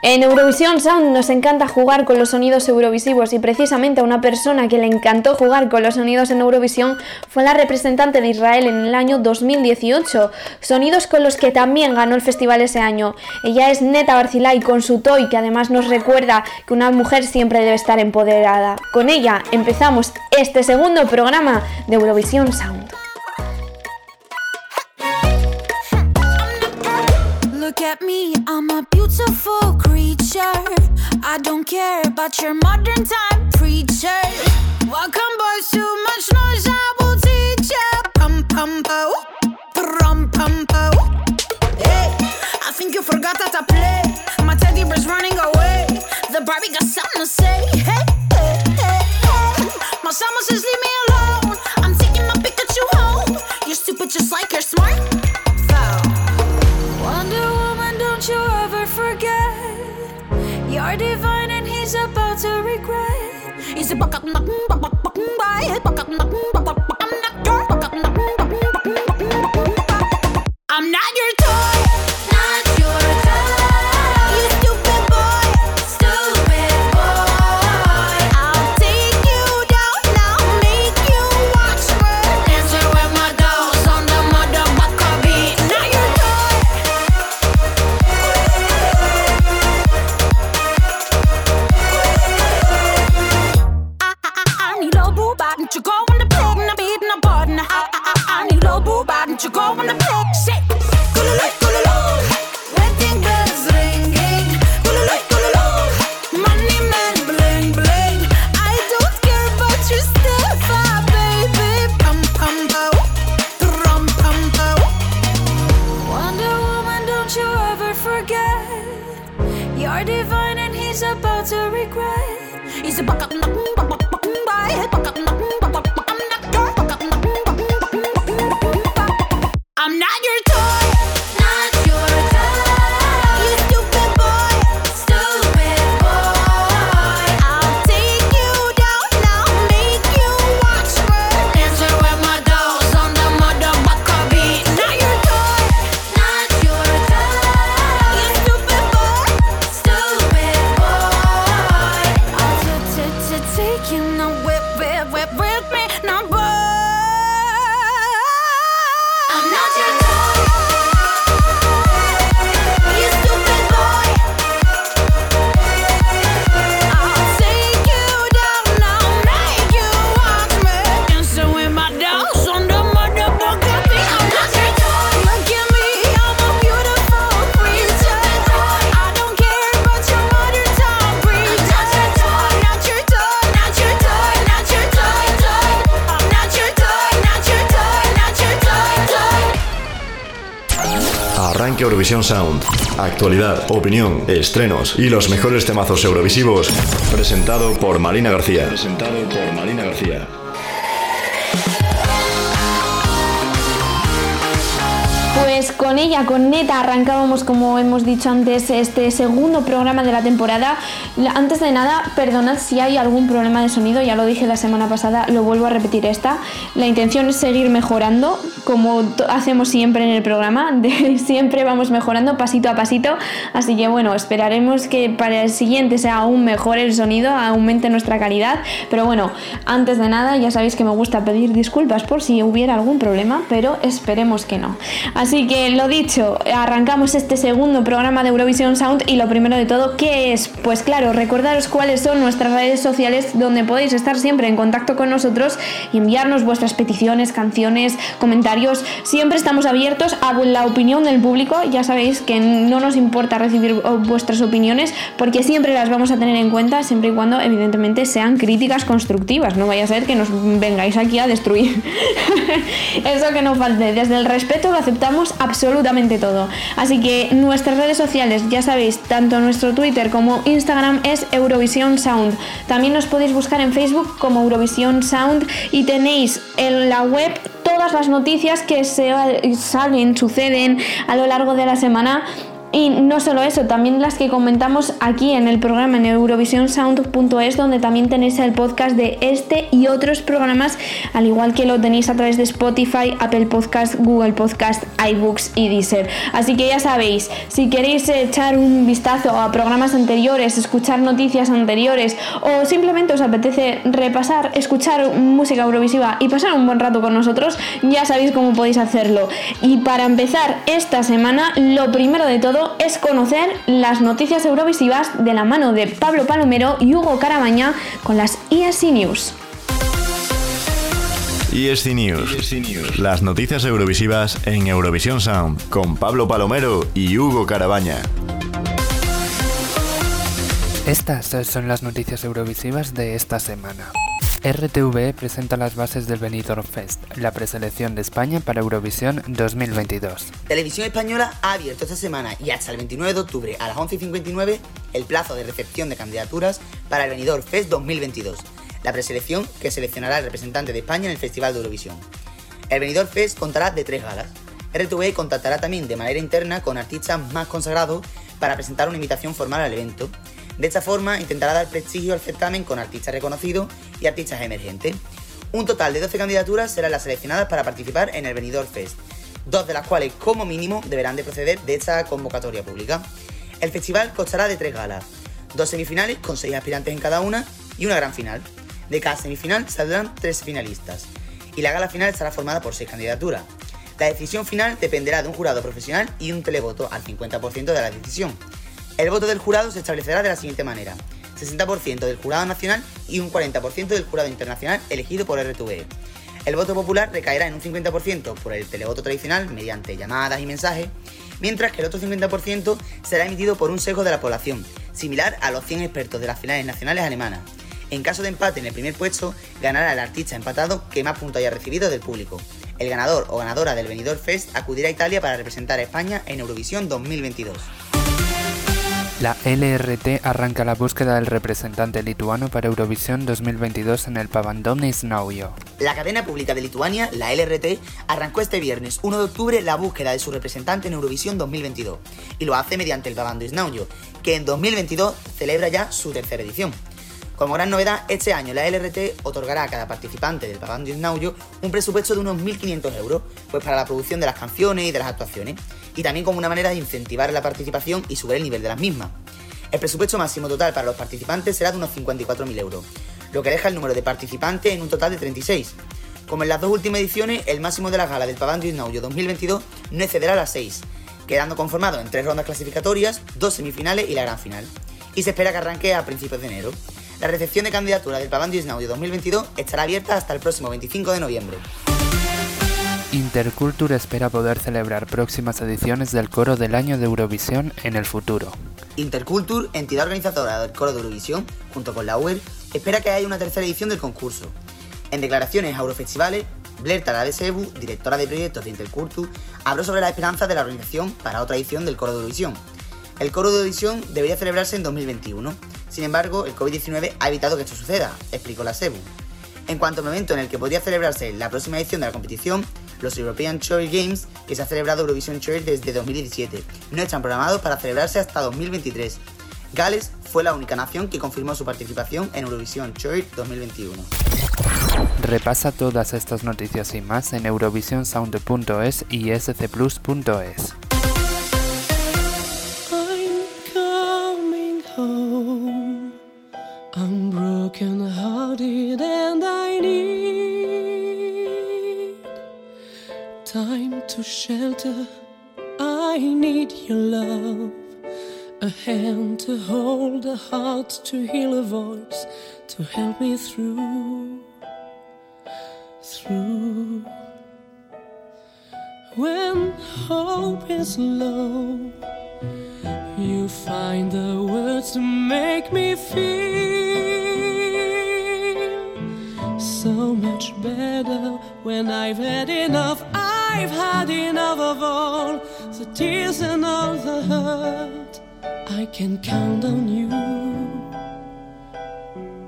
En Eurovisión Sound nos encanta jugar con los sonidos eurovisivos y precisamente una persona que le encantó jugar con los sonidos en Eurovisión fue la representante de Israel en el año 2018, sonidos con los que también ganó el festival ese año. Ella es Neta Barcilay con su toy que además nos recuerda que una mujer siempre debe estar empoderada. Con ella empezamos este segundo programa de Eurovisión Sound. At me, I'm a beautiful creature. I don't care about your modern time preacher. Welcome, boys, too much noise, I will teach ya. Pum pum po, pum pum po. Hey, I think you forgot how to play. My teddy bear's running away. The Barbie got something to say. Hey, hey, hey, hey. My summer says leave me alone. I'm taking my Pikachu home. You're stupid just like you're smart. are divine and he's about to regret. Is it bakak nak bakak bakak bay? Bakak nak bakak bakak nak your bakak nak bakak bakak I'm not your toy. You're divine and he's about to regret. He's a buck up, Opinión, estrenos y los mejores temazos eurovisivos. Presentado por Marina García. Presentado por Marina García. Pues con ella, con Neta, arrancábamos, como hemos dicho antes, este segundo programa de la temporada. Antes de nada, perdonad si hay algún problema de sonido, ya lo dije la semana pasada, lo vuelvo a repetir esta. La intención es seguir mejorando, como hacemos siempre en el programa, siempre vamos mejorando pasito a pasito. Así que bueno, esperaremos que para el siguiente sea aún mejor el sonido, aumente nuestra calidad. Pero bueno, antes de nada, ya sabéis que me gusta pedir disculpas por si hubiera algún problema, pero esperemos que no. Así que lo dicho, arrancamos este segundo programa de Eurovision Sound y lo primero de todo, ¿qué es? Pues claro, recordaros cuáles son nuestras redes sociales donde podéis estar siempre en contacto con nosotros y enviarnos vuestras peticiones, canciones, comentarios. Siempre estamos abiertos a la opinión del público, ya sabéis que no nos importa recibir vuestras opiniones porque siempre las vamos a tener en cuenta siempre y cuando evidentemente sean críticas constructivas, no vaya a ser que nos vengáis aquí a destruir. Eso que no falte, desde el respeto lo aceptamos absolutamente todo. Así que nuestras redes sociales, ya sabéis, tanto nuestro Twitter como Instagram es Eurovisión Sound. También nos podéis buscar en Facebook como Eurovisión Sound y tenéis en la web todas las noticias que se salen, suceden a lo largo de la semana Y no solo eso, también las que comentamos aquí en el programa en eurovisionsound.es, donde también tenéis el podcast de este y otros programas, al igual que lo tenéis a través de Spotify, Apple Podcast, Google Podcast, iBooks y Deezer. Así que ya sabéis, si queréis echar un vistazo a programas anteriores, escuchar noticias anteriores o simplemente os apetece repasar, escuchar música eurovisiva y pasar un buen rato con nosotros, ya sabéis cómo podéis hacerlo. Y para empezar esta semana, lo primero de todo, es conocer las noticias eurovisivas de la mano de Pablo Palomero y Hugo Carabaña con las ESC News. ESC News. Las noticias eurovisivas en Eurovisión Sound con Pablo Palomero y Hugo Carabaña. Estas son las noticias eurovisivas de esta semana. RTV presenta las bases del Benidorm Fest, la preselección de España para Eurovisión 2022. Televisión Española ha abierto esta semana y hasta el 29 de octubre a las 11.59 el plazo de recepción de candidaturas para el Benidorm Fest 2022, la preselección que seleccionará al representante de España en el Festival de Eurovisión. El Benidorm Fest contará de tres galas. RTV contactará también de manera interna con artistas más consagrados para presentar una invitación formal al evento de esta forma intentará dar prestigio al certamen con artistas reconocidos y artistas emergentes. Un total de 12 candidaturas serán las seleccionadas para participar en el Benidorm Fest, dos de las cuales como mínimo deberán de proceder de esta convocatoria pública. El festival constará de tres galas, dos semifinales con seis aspirantes en cada una y una gran final. De cada semifinal saldrán tres finalistas y la gala final estará formada por seis candidaturas. La decisión final dependerá de un jurado profesional y un televoto al 50% de la decisión. El voto del jurado se establecerá de la siguiente manera. 60% del jurado nacional y un 40% del jurado internacional elegido por RTVE. El voto popular recaerá en un 50% por el televoto tradicional mediante llamadas y mensajes, mientras que el otro 50% será emitido por un sesgo de la población, similar a los 100 expertos de las finales nacionales alemanas. En caso de empate en el primer puesto, ganará el artista empatado que más puntos haya recibido del público. El ganador o ganadora del Benidorm Fest acudirá a Italia para representar a España en Eurovisión 2022. La LRT arranca la búsqueda del representante lituano para Eurovisión 2022 en el Pavandonis Naujo. La cadena pública de Lituania, la LRT, arrancó este viernes 1 de octubre la búsqueda de su representante en Eurovisión 2022 y lo hace mediante el Pavandonis Naujo, que en 2022 celebra ya su tercera edición. Como gran novedad, este año la LRT otorgará a cada participante del Pavandonis Naujo un presupuesto de unos 1.500 euros, pues para la producción de las canciones y de las actuaciones y también como una manera de incentivar la participación y subir el nivel de las mismas. El presupuesto máximo total para los participantes será de unos 54.000 euros, lo que deja el número de participantes en un total de 36. Como en las dos últimas ediciones, el máximo de la gala del Pavandio Naujo 2022 no excederá a las 6, quedando conformado en tres rondas clasificatorias, dos semifinales y la gran final. Y se espera que arranque a principios de enero. La recepción de candidatura del Pavandio Naujo 2022 estará abierta hasta el próximo 25 de noviembre. Interculture espera poder celebrar próximas ediciones del Coro del Año de Eurovisión en el futuro. Interculture, entidad organizadora del Coro de Eurovisión, junto con la UER, espera que haya una tercera edición del concurso. En declaraciones a Eurofestivales, Blair Tara Sebu, directora de proyectos de Interculture, habló sobre la esperanza de la organización para otra edición del Coro de Eurovisión. El Coro de Eurovisión debería celebrarse en 2021, sin embargo, el COVID-19 ha evitado que esto suceda, explicó la Sebu. En cuanto al momento en el que podría celebrarse la próxima edición de la competición, los European Choice Games, que se ha celebrado Eurovision Choice desde 2017, no están programados para celebrarse hasta 2023. Gales fue la única nación que confirmó su participación en Eurovision Choice 2021. Repasa todas estas noticias y más en eurovisionsound.es y scplus.es. I'm broken hearted and I need time to shelter. I need your love. A hand to hold, a heart to heal, a voice to help me through. Through. When hope is low. You find the words to make me feel so much better when I've had enough. I've had enough of all the tears and all the hurt. I can count on you,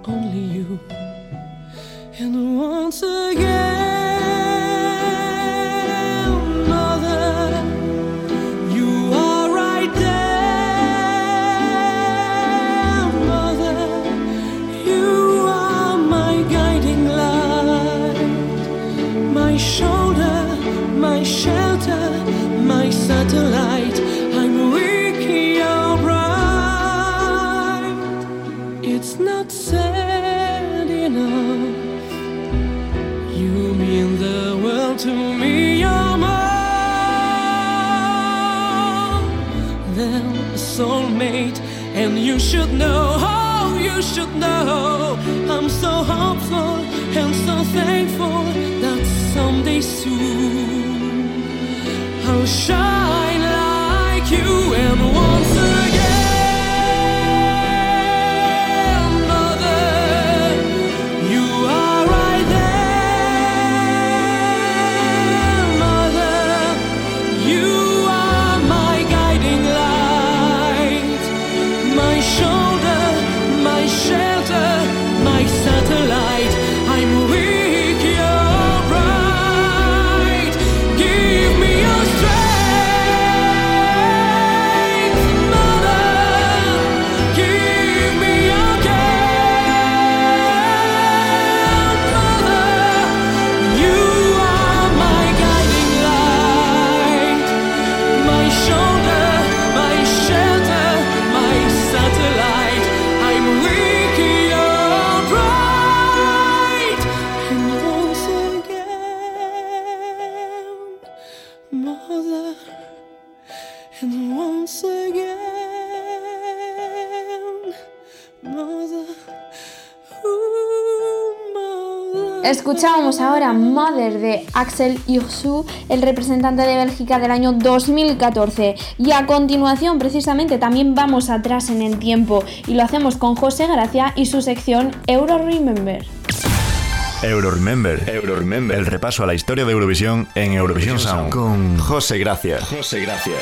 only you. And once again, soulmate. And you should know, oh, you should know. I'm so hopeful and so thankful that someday soon I'll shine Escuchábamos ahora Mother de Axel Ursu, el representante de Bélgica del año 2014. Y a continuación, precisamente, también vamos atrás en el tiempo y lo hacemos con José Gracia y su sección Euro Remember. Euro Remember. Euro Remember. El repaso a la historia de Eurovisión en Eurovisión Sound con José Gracia. José Gracia.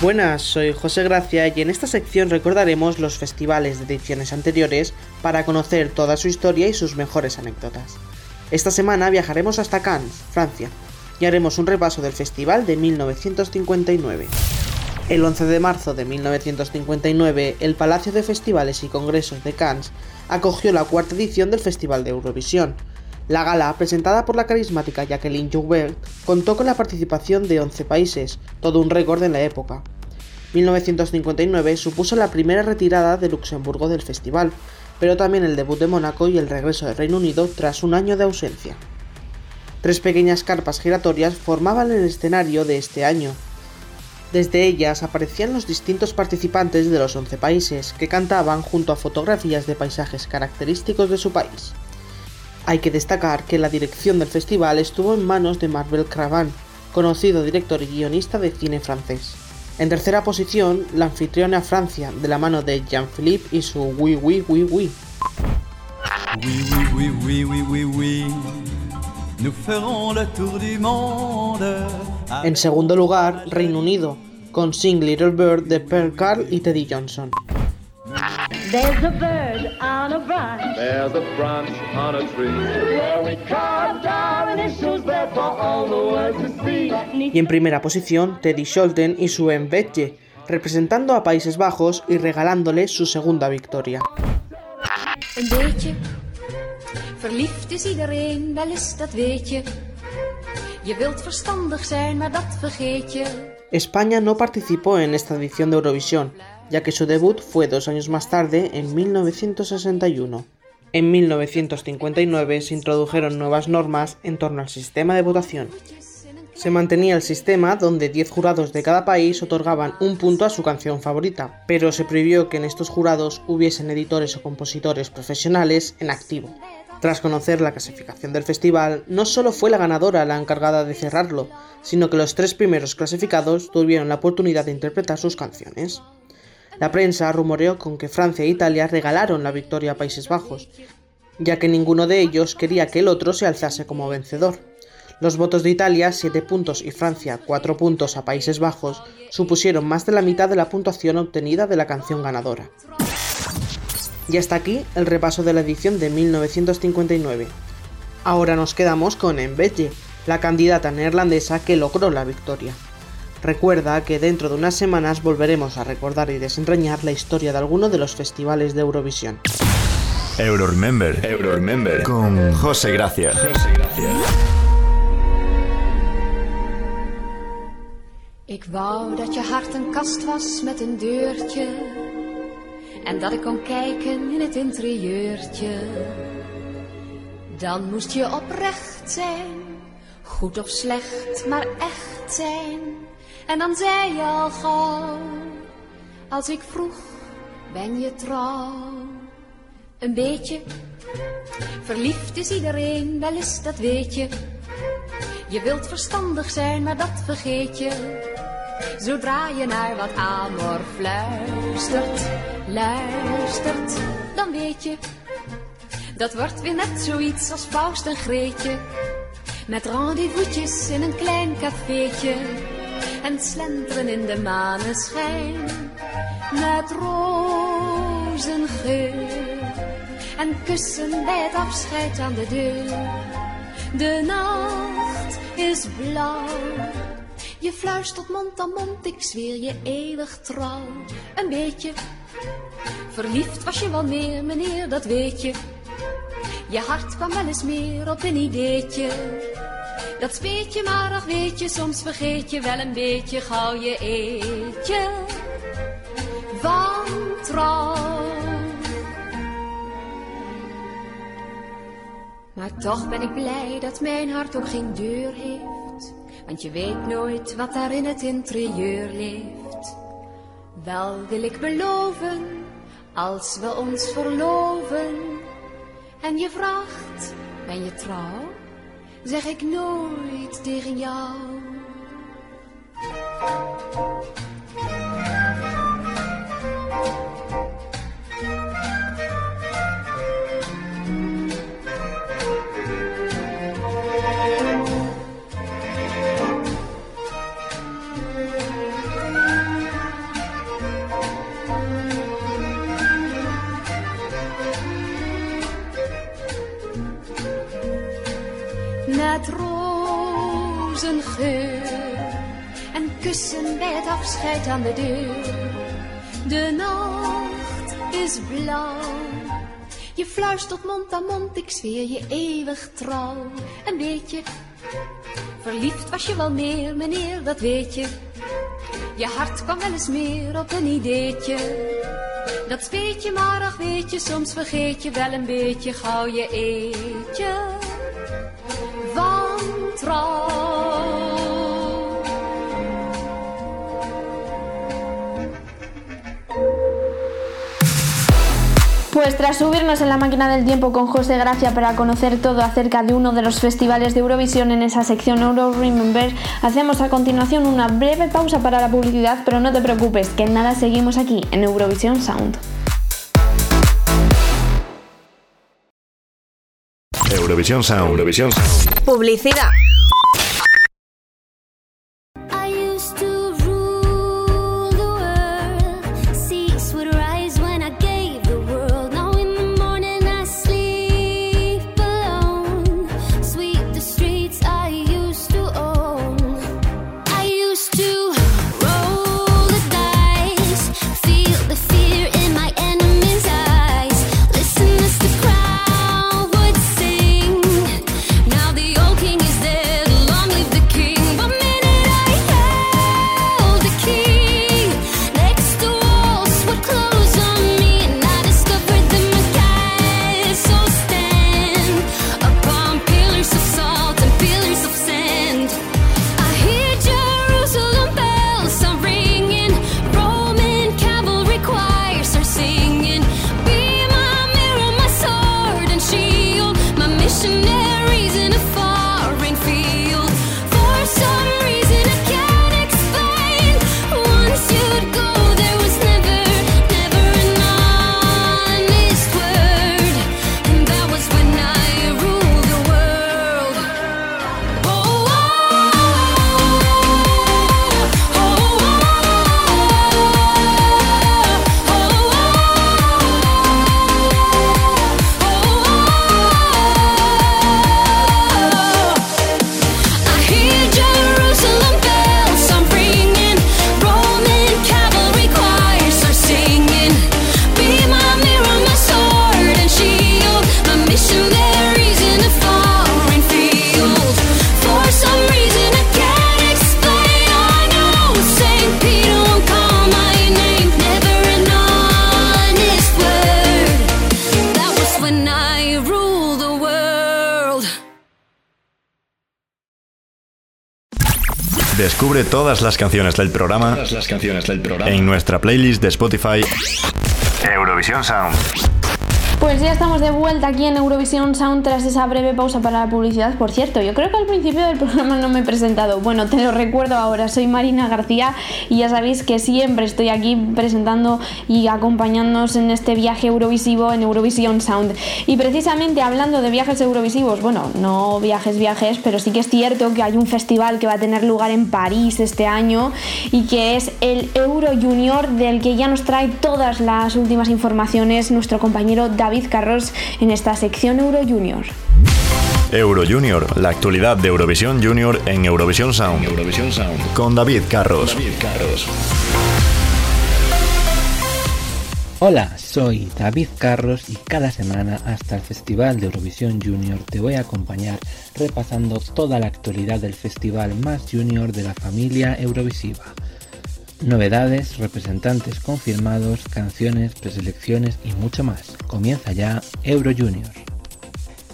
Buenas, soy José Gracia y en esta sección recordaremos los festivales de ediciones anteriores para conocer toda su historia y sus mejores anécdotas. Esta semana viajaremos hasta Cannes, Francia, y haremos un repaso del festival de 1959. El 11 de marzo de 1959, el Palacio de Festivales y Congresos de Cannes acogió la cuarta edición del Festival de Eurovisión. La gala, presentada por la carismática Jacqueline Joubert, contó con la participación de 11 países, todo un récord en la época. 1959 supuso la primera retirada de Luxemburgo del festival, pero también el debut de Mónaco y el regreso del Reino Unido tras un año de ausencia. Tres pequeñas carpas giratorias formaban el escenario de este año. Desde ellas aparecían los distintos participantes de los 11 países, que cantaban junto a fotografías de paisajes característicos de su país. Hay que destacar que la dirección del festival estuvo en manos de Marvel Cravan, conocido director y guionista de cine francés. En tercera posición, la anfitriona Francia, de la mano de Jean-Philippe y su Oui Oui Oui Oui. En segundo lugar, Reino Unido, con Sing Little Bird de Pearl Carl y Teddy Johnson. There's a bird on a branch There's a branch on a tree. where we carved our initials there for all the world to see. Y en primera posición, Teddy Scholten y su Embedje, representando a Países Bajos y regalándole su segunda victoria. Een beetje verliefd is iedereen, wel eens dat weet je. Je wilt verstandig zijn, maar dat vergeet je. España no participó en esta edición de Eurovisión, ya que su debut fue dos años más tarde, en 1961. En 1959 se introdujeron nuevas normas en torno al sistema de votación. Se mantenía el sistema donde 10 jurados de cada país otorgaban un punto a su canción favorita, pero se prohibió que en estos jurados hubiesen editores o compositores profesionales en activo. Tras conocer la clasificación del festival, no solo fue la ganadora la encargada de cerrarlo, sino que los tres primeros clasificados tuvieron la oportunidad de interpretar sus canciones. La prensa rumoreó con que Francia e Italia regalaron la victoria a Países Bajos, ya que ninguno de ellos quería que el otro se alzase como vencedor. Los votos de Italia, 7 puntos, y Francia, 4 puntos a Países Bajos, supusieron más de la mitad de la puntuación obtenida de la canción ganadora. Y hasta aquí el repaso de la edición de 1959. Ahora nos quedamos con Embedje, la candidata neerlandesa que logró la victoria. Recuerda que dentro de unas semanas volveremos a recordar y desentrañar la historia de alguno de los festivales de Eurovisión. Euro Remember. Euro Remember. Con José Gracia. José Gracia. Ik wou dat je hart een kast was met een deurtje. En dat ik kon kijken in het interieurtje. Dan moest je oprecht zijn. Goed of slecht, maar echt zijn. En dan zei je al gauw, als ik vroeg, ben je trouw? Een beetje, verliefd is iedereen, wel eens dat weet je. Je wilt verstandig zijn, maar dat vergeet je. Zodra je naar wat amor fluistert, luistert, dan weet je. Dat wordt weer net zoiets als Faust en Greetje. Met rendezvous'tjes in een klein cafeetje. En slenteren in de maneschijn. Met rozengeur. En kussen bij het afscheid aan de deur. De nacht is blauw. Je fluistert mond aan mond, ik zweer je eeuwig trouw. Een beetje verliefd was je wel meer, meneer, dat weet je. Je hart kwam wel eens meer op een ideetje. Dat speet je maar, ach weet je, soms vergeet je wel een beetje gauw je eetje. Van trouw. Maar toch ben ik blij dat mijn hart ook geen deur heeft. Want je weet nooit wat daar in het interieur leeft. Wel wil ik beloven, als we ons verloven. En je vraagt, ben je trouw? Zeg ik nooit tegen jou. De deur. De nacht is blauw. Je fluistert mond aan mond, ik zweer je eeuwig trouw. Een beetje verliefd was je wel meer, meneer, dat weet je. Je hart kwam wel eens meer op een ideetje. Dat speet je maar, ach weet je, soms vergeet je wel een beetje gauw je eetje Pues tras subirnos en la máquina del tiempo con José Gracia para conocer todo acerca de uno de los festivales de Eurovisión en esa sección Euro Remember, hacemos a continuación una breve pausa para la publicidad, pero no te preocupes, que en nada seguimos aquí en Eurovisión Sound. Eurovisión Sound. Eurovisión Sound. Publicidad. Todas las canciones del programa, Todas las canciones del programa. en nuestra playlist de Spotify Eurovisión Sound. Pues ya estamos de vuelta aquí en Eurovisión Sound tras esa breve pausa para la publicidad. Por cierto, yo creo que al principio del programa no me he presentado. Bueno, te lo recuerdo ahora, soy Marina García y ya sabéis que siempre estoy aquí presentando y acompañándonos en este viaje eurovisivo en Eurovisión Sound. Y precisamente hablando de viajes eurovisivos, bueno, no viajes, viajes, pero sí que es cierto que hay un festival que va a tener lugar en París este año y que es el Euro Junior del que ya nos trae todas las últimas informaciones nuestro compañero David Carros en esta sección Euro Junior. Euro Junior, la actualidad de Eurovisión Junior en Eurovisión Sound. Eurovisión Sound. Con David Carros. David Carros. Hola, soy David Carros y cada semana hasta el Festival de Eurovisión Junior te voy a acompañar repasando toda la actualidad del festival más junior de la familia Eurovisiva. Novedades, representantes confirmados, canciones, preselecciones y mucho más. Comienza ya Euro Junior.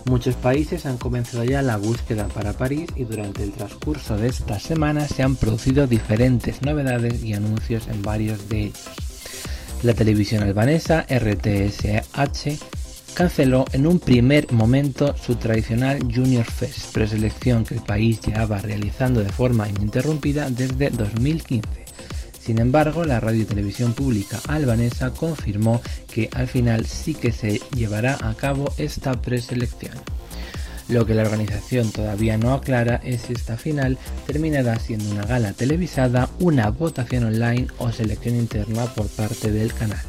Muchos países han comenzado ya la búsqueda para París y durante el transcurso de esta semana se han producido diferentes novedades y anuncios en varios de ellos. La televisión albanesa RTSH canceló en un primer momento su tradicional Junior Fest, preselección que el país llevaba realizando de forma ininterrumpida desde 2015. Sin embargo, la radio y televisión pública albanesa confirmó que al final sí que se llevará a cabo esta preselección. Lo que la organización todavía no aclara es si esta final terminará siendo una gala televisada, una votación online o selección interna por parte del canal.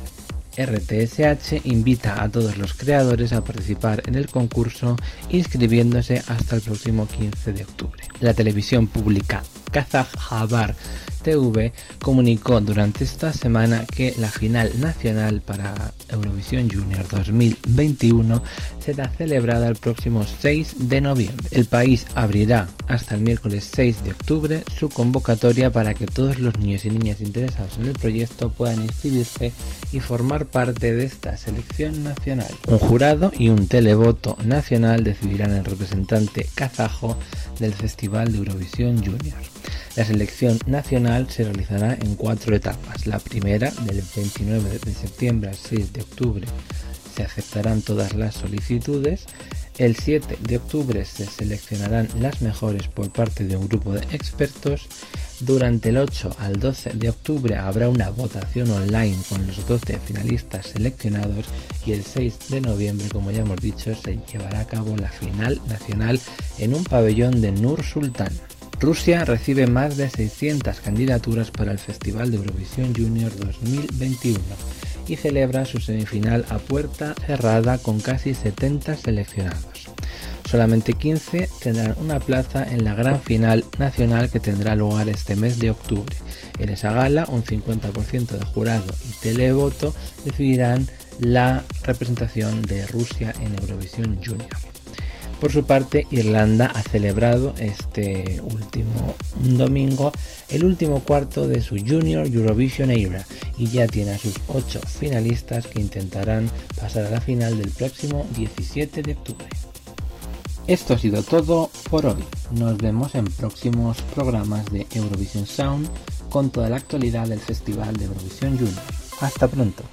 RTSH invita a todos los creadores a participar en el concurso inscribiéndose hasta el próximo 15 de octubre. La televisión pública Kazakh Habar TV comunicó durante esta semana que la final nacional para Eurovisión Junior 2021 será celebrada el próximo 6 de noviembre. El país abrirá hasta el miércoles 6 de octubre su convocatoria para que todos los niños y niñas interesados en el proyecto puedan inscribirse y formar parte de esta selección nacional. Un jurado y un televoto nacional decidirán el representante kazajo del Festival de Eurovisión Junior. La selección nacional se realizará en cuatro etapas. La primera, del 29 de septiembre al 6 de octubre, se aceptarán todas las solicitudes. El 7 de octubre se seleccionarán las mejores por parte de un grupo de expertos. Durante el 8 al 12 de octubre habrá una votación online con los 12 finalistas seleccionados y el 6 de noviembre, como ya hemos dicho, se llevará a cabo la final nacional en un pabellón de Nur Sultan. Rusia recibe más de 600 candidaturas para el Festival de Eurovisión Junior 2021 y celebra su semifinal a puerta cerrada con casi 70 seleccionados. Solamente 15 tendrán una plaza en la gran final nacional que tendrá lugar este mes de octubre. En esa gala, un 50% de jurado y televoto decidirán la representación de Rusia en Eurovisión Junior. Por su parte, Irlanda ha celebrado este último domingo el último cuarto de su Junior Eurovision Era y ya tiene a sus 8 finalistas que intentarán pasar a la final del próximo 17 de octubre. Esto ha sido todo por hoy. Nos vemos en próximos programas de Eurovision Sound con toda la actualidad del Festival de Eurovisión Junior. Hasta pronto.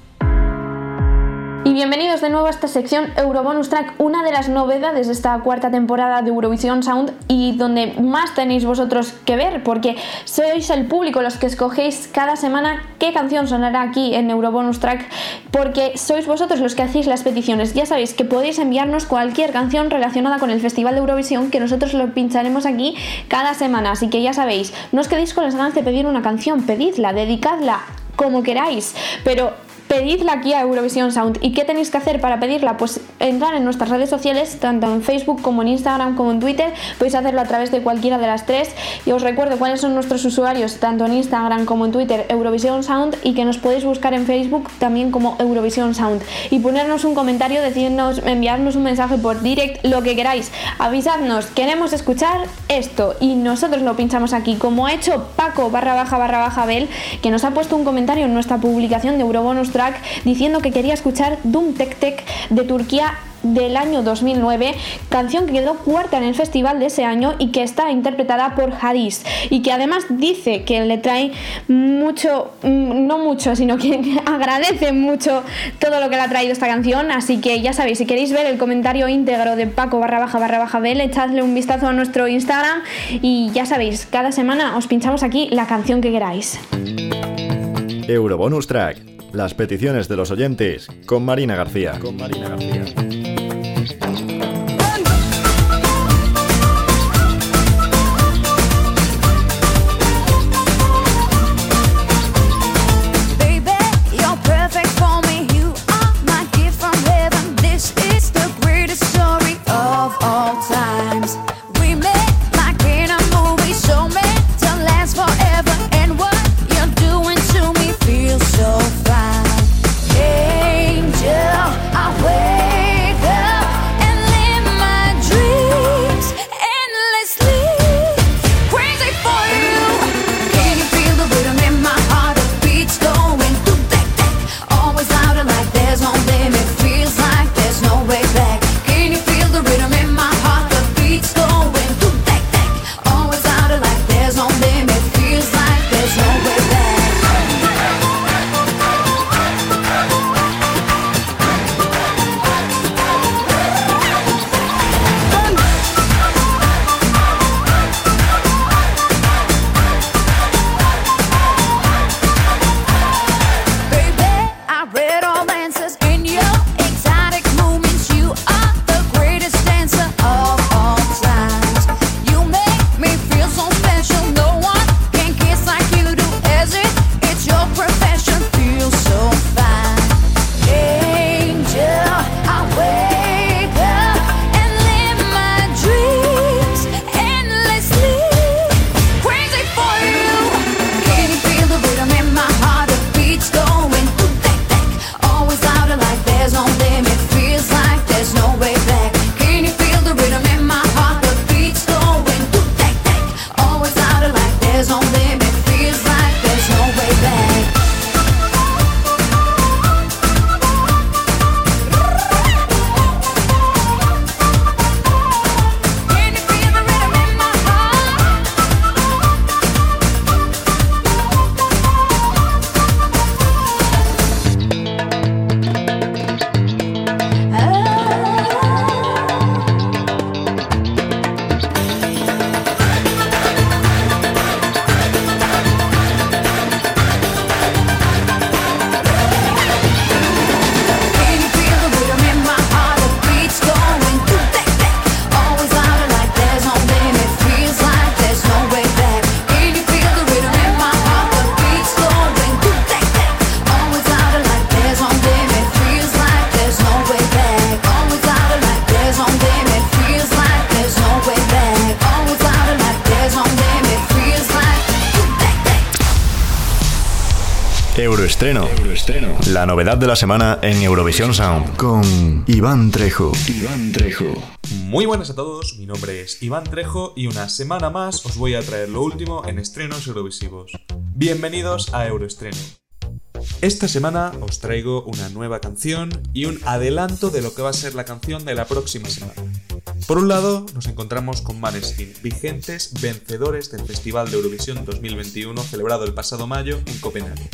Y bienvenidos de nuevo a esta sección Eurobonus Track, una de las novedades de esta cuarta temporada de Eurovisión Sound y donde más tenéis vosotros que ver, porque sois el público los que escogéis cada semana qué canción sonará aquí en Eurobonus Track, porque sois vosotros los que hacéis las peticiones. Ya sabéis que podéis enviarnos cualquier canción relacionada con el Festival de Eurovisión que nosotros lo pincharemos aquí cada semana, así que ya sabéis, no os quedéis con las ganas de pedir una canción, pedidla, dedicadla como queráis, pero pedidla aquí a Eurovisión Sound. ¿Y qué tenéis que hacer para pedirla? Pues entrar en nuestras redes sociales, tanto en Facebook como en Instagram como en Twitter. Podéis hacerlo a través de cualquiera de las tres. Y os recuerdo cuáles son nuestros usuarios, tanto en Instagram como en Twitter, Eurovisión Sound, y que nos podéis buscar en Facebook también como Eurovisión Sound. Y ponernos un comentario, decirnos, enviarnos un mensaje por direct, lo que queráis. Avisadnos, queremos escuchar esto. Y nosotros lo pinchamos aquí, como ha hecho Paco barra baja barra baja Bel, que nos ha puesto un comentario en nuestra publicación de Eurobonus Diciendo que quería escuchar Doom Tek Tek de Turquía del año 2009, canción que quedó cuarta en el festival de ese año y que está interpretada por Hadis y que además dice que le trae mucho, mm, no mucho, sino que agradece mucho todo lo que le ha traído esta canción, así que ya sabéis, si queréis ver el comentario íntegro de Paco barra baja barra baja Bel, echadle un vistazo a nuestro Instagram y ya sabéis, cada semana os pinchamos aquí la canción que queráis. Eurobonus Track. Las peticiones de los oyentes con Marina García. Con Marina García. Euroestreno. La novedad de la semana en Eurovisión Sound con Iván Trejo. Iván Trejo. Muy buenas a todos, mi nombre es Iván Trejo y una semana más os voy a traer lo último en estrenos eurovisivos. Bienvenidos a Euroestreno. Esta semana os traigo una nueva canción y un adelanto de lo que va a ser la canción de la próxima semana. Por un lado, nos encontramos con Maneskin, vigentes vencedores del Festival de Eurovisión 2021 celebrado el pasado mayo en Copenhague.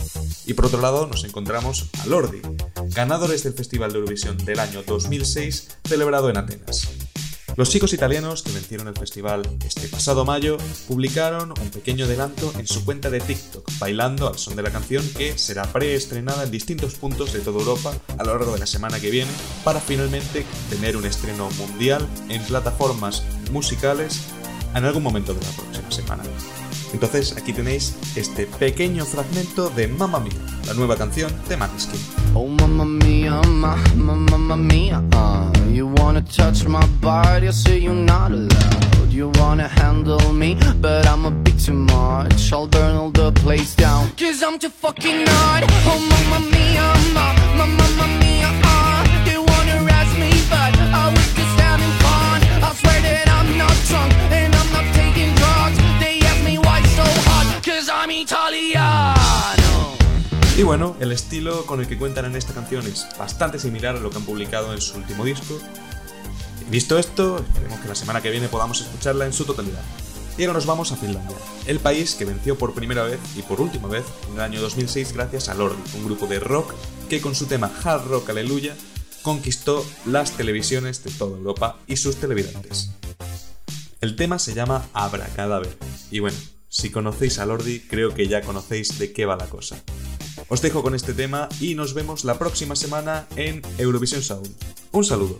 Y por otro lado, nos encontramos a Lordi, ganadores del Festival de Eurovisión del año 2006 celebrado en Atenas. Los chicos italianos que vencieron el festival este pasado mayo publicaron un pequeño adelanto en su cuenta de TikTok, bailando al son de la canción que será preestrenada en distintos puntos de toda Europa a lo largo de la semana que viene, para finalmente tener un estreno mundial en plataformas musicales en algún momento de la próxima semana. Entonces aquí tenéis este pequeño fragmento de Mamma Mia, la nueva canción de Maneskin. Oh mamma mia, ma, ma, mamma mia, uh, you wanna touch my body, I say you're not allowed. You wanna handle me, but I'm a bit too much. I'll burn all the place down, cause I'm too fucking hard. Oh mamma mia, ma, ma, mamma mia, uh, they wanna arrest me, but I was just having fun. I swear that I'm not drunk, and Y bueno, el estilo con el que cuentan en esta canción es bastante similar a lo que han publicado en su último disco. Visto esto, esperemos que la semana que viene podamos escucharla en su totalidad. Y ahora nos vamos a Finlandia, el país que venció por primera vez y por última vez en el año 2006 gracias a Lordi, un grupo de rock que con su tema Hard Rock Aleluya conquistó las televisiones de toda Europa y sus televidentes. El tema se llama Abracadaver, y bueno, si conocéis a Lordi, creo que ya conocéis de qué va la cosa. Os dejo con este tema y nos vemos la próxima semana en Eurovisión Sound. Un saludo.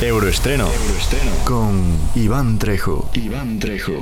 Euroestreno. Euroestreno. Con Iván Trejo. Iván Trejo.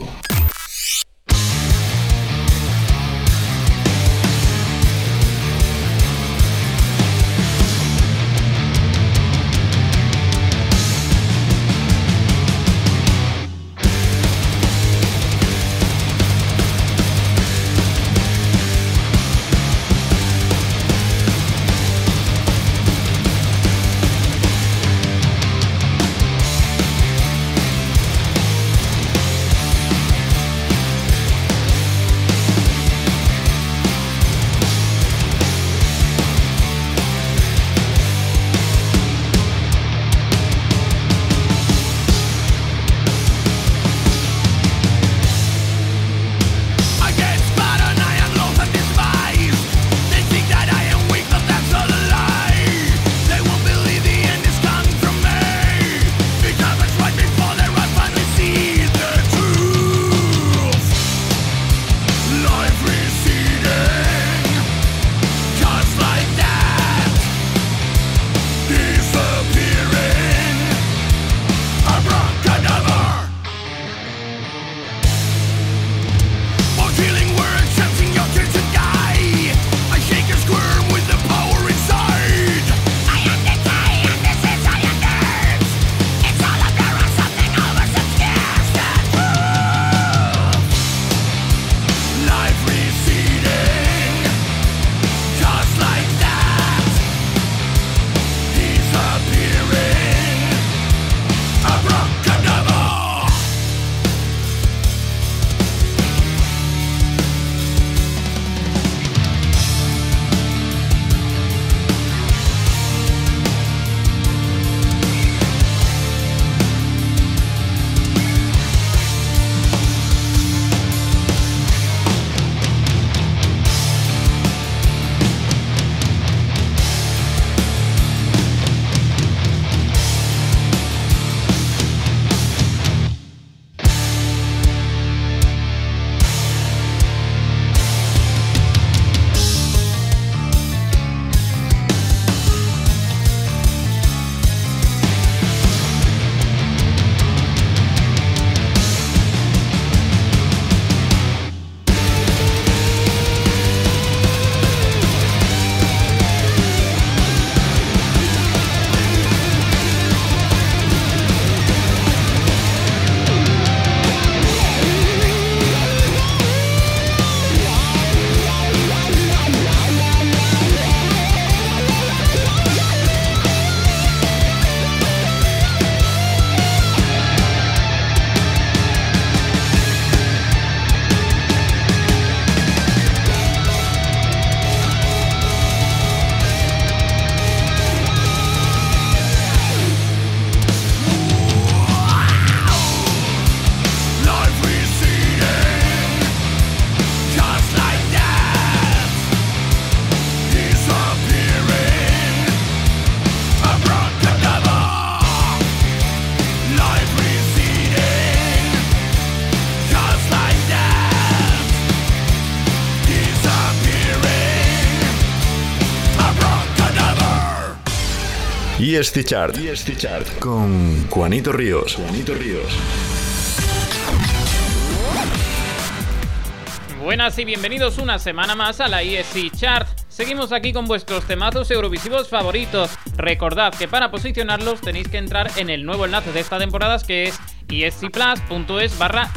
Y este chart. Este chart. Con Juanito Ríos. Juanito Ríos. Buenas y bienvenidos una semana más a la ESC Chart. Seguimos aquí con vuestros temazos eurovisivos favoritos. Recordad que para posicionarlos tenéis que entrar en el nuevo enlace de esta temporada que es escplus.es barra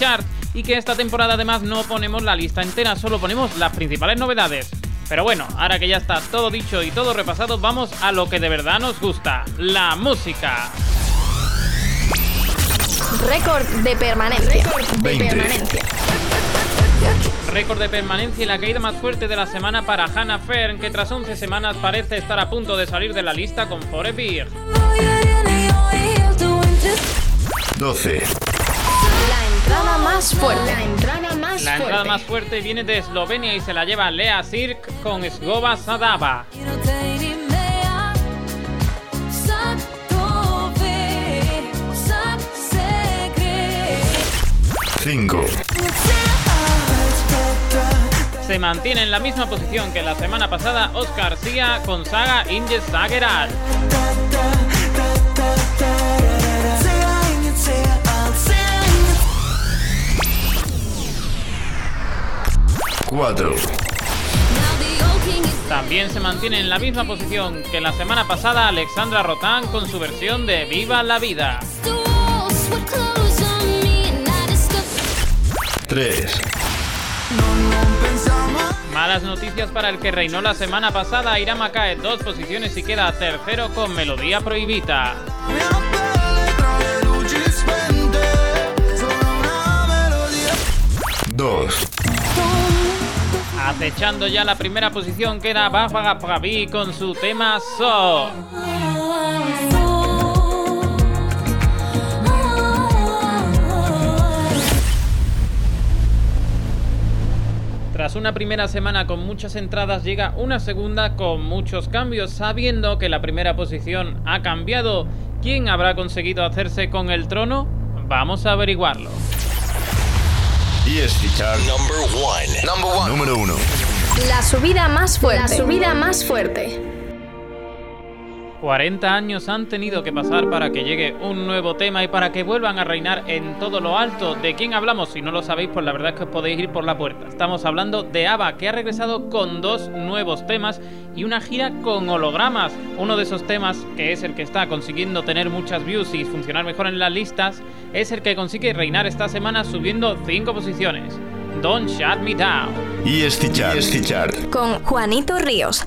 Chart y que esta temporada además no ponemos la lista entera, solo ponemos las principales novedades. Pero bueno, ahora que ya está todo dicho y todo repasado, vamos a lo que de verdad nos gusta, la música. Récord de permanencia. De 20. permanencia. récord de permanencia y la caída más fuerte de la semana para Hannah Fern, que tras 11 semanas parece estar a punto de salir de la lista con Forever. 12. La entrada más fuerte. La entrada más La entrada fuerte. más fuerte viene de Eslovenia y se la lleva Lea Sirk con Sgoba Sadava. 5. Se mantiene en la misma posición que la semana pasada Oscar Sia con Saga Inge Sageral. 4. También se mantiene en la misma posición que la semana pasada Alexandra Rotan con su versión de Viva la Vida. 3. Malas noticias para el que reinó la semana pasada. Irama cae dos posiciones y queda tercero con Melodía Prohibita. Dos. Acechando ya la primera posición queda Bafaga Pravi con su tema So. Tras una primera semana con muchas entradas llega una segunda con muchos cambios, sabiendo que la primera posición ha cambiado. ¿Quién habrá conseguido hacerse con el trono? Vamos a averiguarlo. ESC Chart Número 1. La subida más fuerte. La subida más fuerte. 40 años han tenido que pasar para que llegue un nuevo tema y para que vuelvan a reinar en todo lo alto. ¿De quién hablamos? Si no lo sabéis, pues la verdad es que os podéis ir por la puerta. Estamos hablando de ABBA, que ha regresado con dos nuevos temas y una gira con hologramas. Uno de esos temas, que es el que está consiguiendo tener muchas views y funcionar mejor en las listas, es el que consigue reinar esta semana subiendo 5 posiciones. Don't Shut Me Down. ESC Chart. Con Juanito Ríos.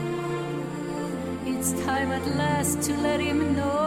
It's time at last to let him know.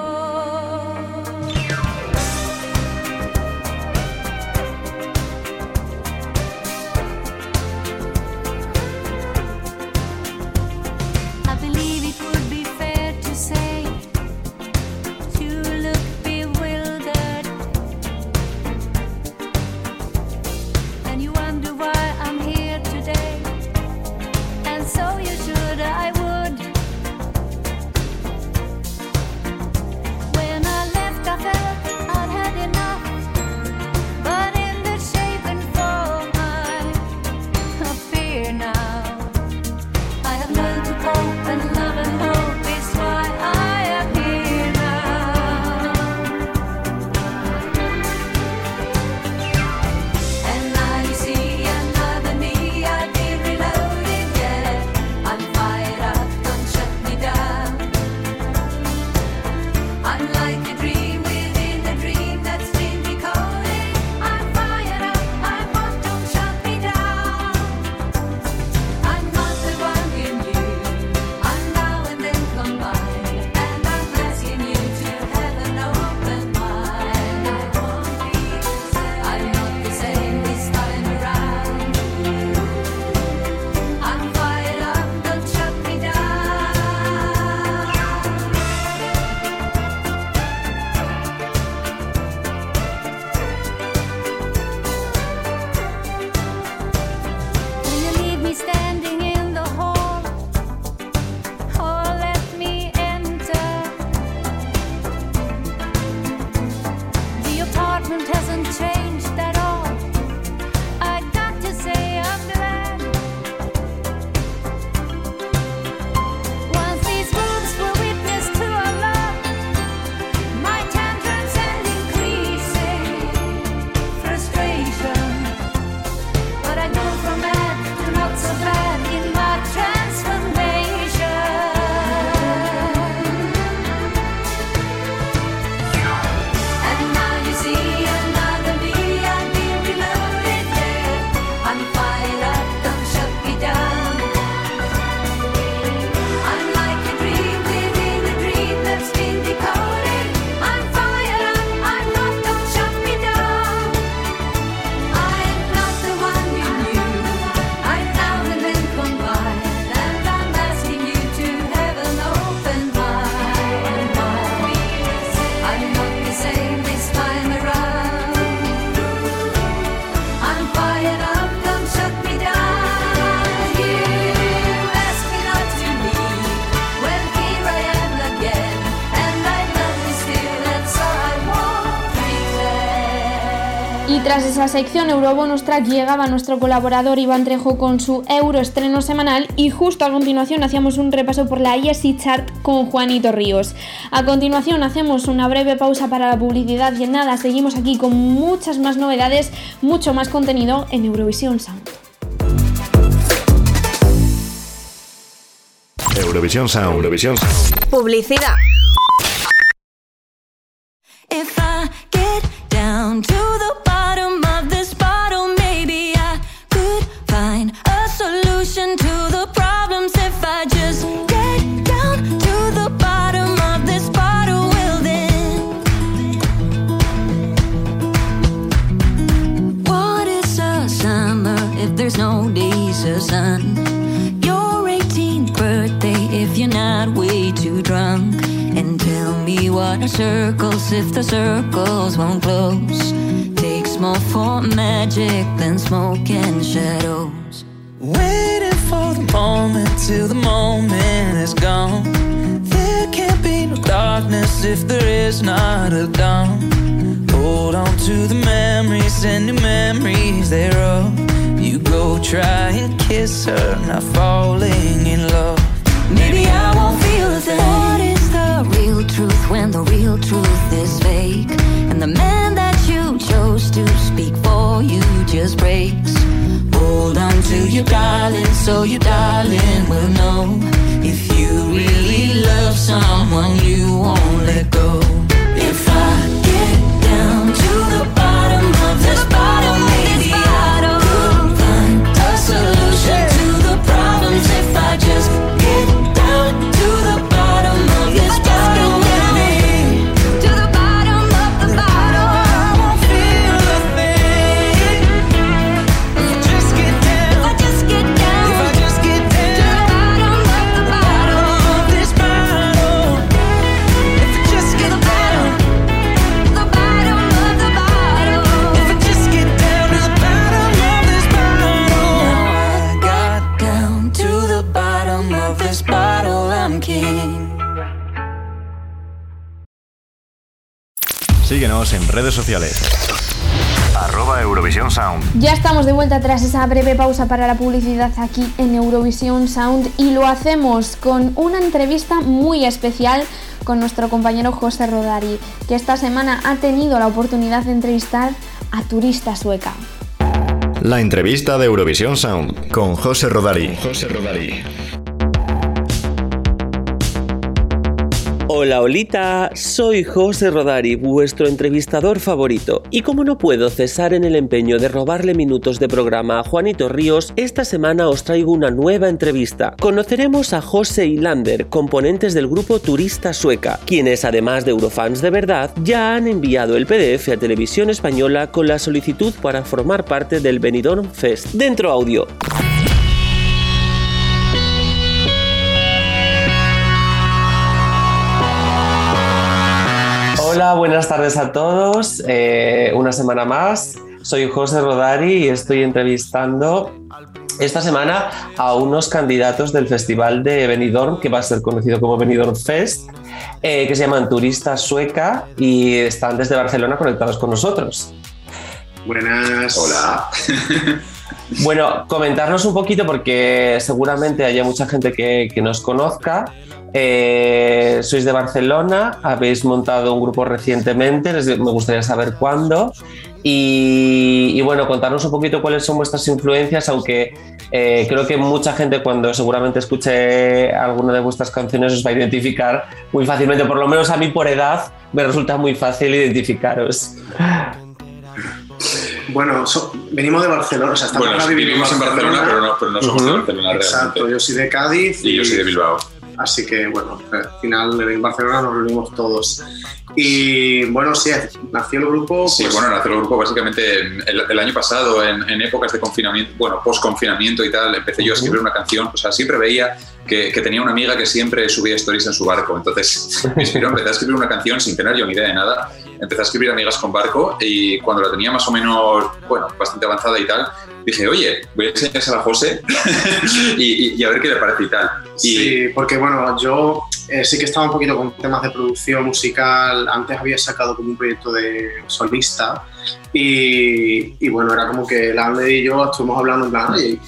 Esa sección Eurobonus Track llegaba nuestro colaborador Iván Trejo con su Euroestreno semanal y justo a continuación hacíamos un repaso por la ESI Chart con Juanito Ríos. A continuación hacemos una breve pausa para la publicidad y en nada seguimos aquí con muchas más novedades, mucho más contenido en Eurovisión Sound. Eurovisión Sound. Eurovisión Sound. Publicidad. Circles if the circles won't close? Takes more for magic than smoke and shadows. Waiting for the moment till the moment is gone. There can't be no darkness if there is not a dawn. Hold on to the memories and new memories thereof. You go try and kiss her, not falling in love. Maybe I won't truth when the real truth is fake? And the man that you chose to speak for you just breaks. Hold on to your darling, so your darling will know. If you really love someone, you won't let go. Síguenos en redes sociales. Arroba Eurovisión Sound. Ya estamos de vuelta tras esa breve pausa para la publicidad aquí en Eurovisión Sound y lo hacemos con una entrevista muy especial con nuestro compañero José Rodari, que esta semana ha tenido la oportunidad de entrevistar a turista sueca. La entrevista de Eurovisión Sound con José Rodari. José Rodari. Hola, Olita, soy José Rodari, vuestro entrevistador favorito. Y como no puedo cesar en el empeño de robarle minutos de programa a Juanito Ríos, esta semana os traigo una nueva entrevista. Conoceremos a José y Lander, componentes del grupo Turista Sueca, quienes además de Eurofans de verdad, ya han enviado el PDF a Televisión Española con la solicitud para formar parte del Benidorm Fest. Dentro audio. Hola, buenas tardes a todos. Eh, una semana más. Soy José Rodari y estoy entrevistando esta semana a unos candidatos del Festival de Benidorm, que va a ser conocido como Benidorm Fest, eh, que se llaman Turista Sueca y están desde Barcelona conectados con nosotros. Buenas. Hola. Bueno, comentarnos un poquito porque seguramente haya mucha gente que, que nos conozca. Eh, sois de Barcelona, habéis montado un grupo recientemente, les- me gustaría saber cuándo. Y, y bueno, contarnos un poquito cuáles son vuestras influencias, aunque eh, creo que mucha gente cuando seguramente escuche alguna de vuestras canciones os va a identificar muy fácilmente, por lo menos a mí por edad me resulta muy fácil identificaros. Bueno, so- venimos de Barcelona, o sea, estamos Bueno, ahora vivimos en Barcelona, pero no, pero no somos de Barcelona Exacto, realmente. yo soy de Cádiz Y yo soy de Bilbao. Así que, bueno, al final en Barcelona nos reunimos todos. Y bueno, sí, nació el grupo. Sí, pues, bueno, nació el grupo básicamente el, el año pasado, en, en épocas de confinamiento, bueno, post-confinamiento y tal, empecé yo a escribir una canción. O sea, siempre veía que, que tenía una amiga que siempre subía stories en su barco. Entonces me inspiró, empecé a escribir una canción sin tener yo ni idea de nada. Empecé a escribir Amigas con Barco y cuando la tenía más o menos, bueno, bastante avanzada y tal, dije, oye, voy a enseñársela a José y, a ver qué le parece y tal. Sí, porque bueno, yo eh, sí que estaba un poquito con temas de producción musical. Antes había sacado como un proyecto de solista y, bueno, era como que la Ande y yo estuvimos hablando en plan, oye,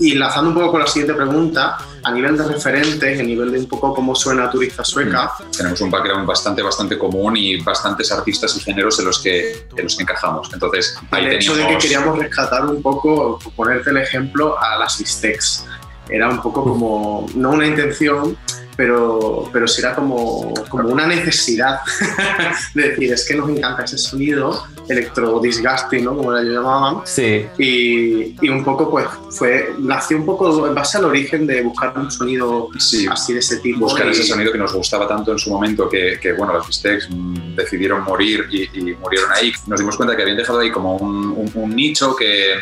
y enlazando un poco con la siguiente pregunta, a nivel de referentes, a nivel de un poco cómo suena turista sueca. Tenemos un background bastante, bastante común y bastantes artistas y géneros en los que, en los que encajamos. Entonces, ahí el hecho teníamos... de que queríamos rescatar un poco, ponerte el ejemplo, a las Vistex. Era un poco como, no una intención, pero, pero sí era como, como una necesidad de decir, es que nos encanta ese sonido electro disgusting, ¿no? Como lo llamaban. Sí. Y, y un poco, pues, fue, nació un poco en base al origen de buscar un sonido así de ese tipo. buscar y- ese sonido que nos gustaba tanto en su momento que, que, bueno, los Bistecs mm, decidieron morir y, y murieron ahí. Nos dimos cuenta que habían dejado ahí como un, un- un nicho que,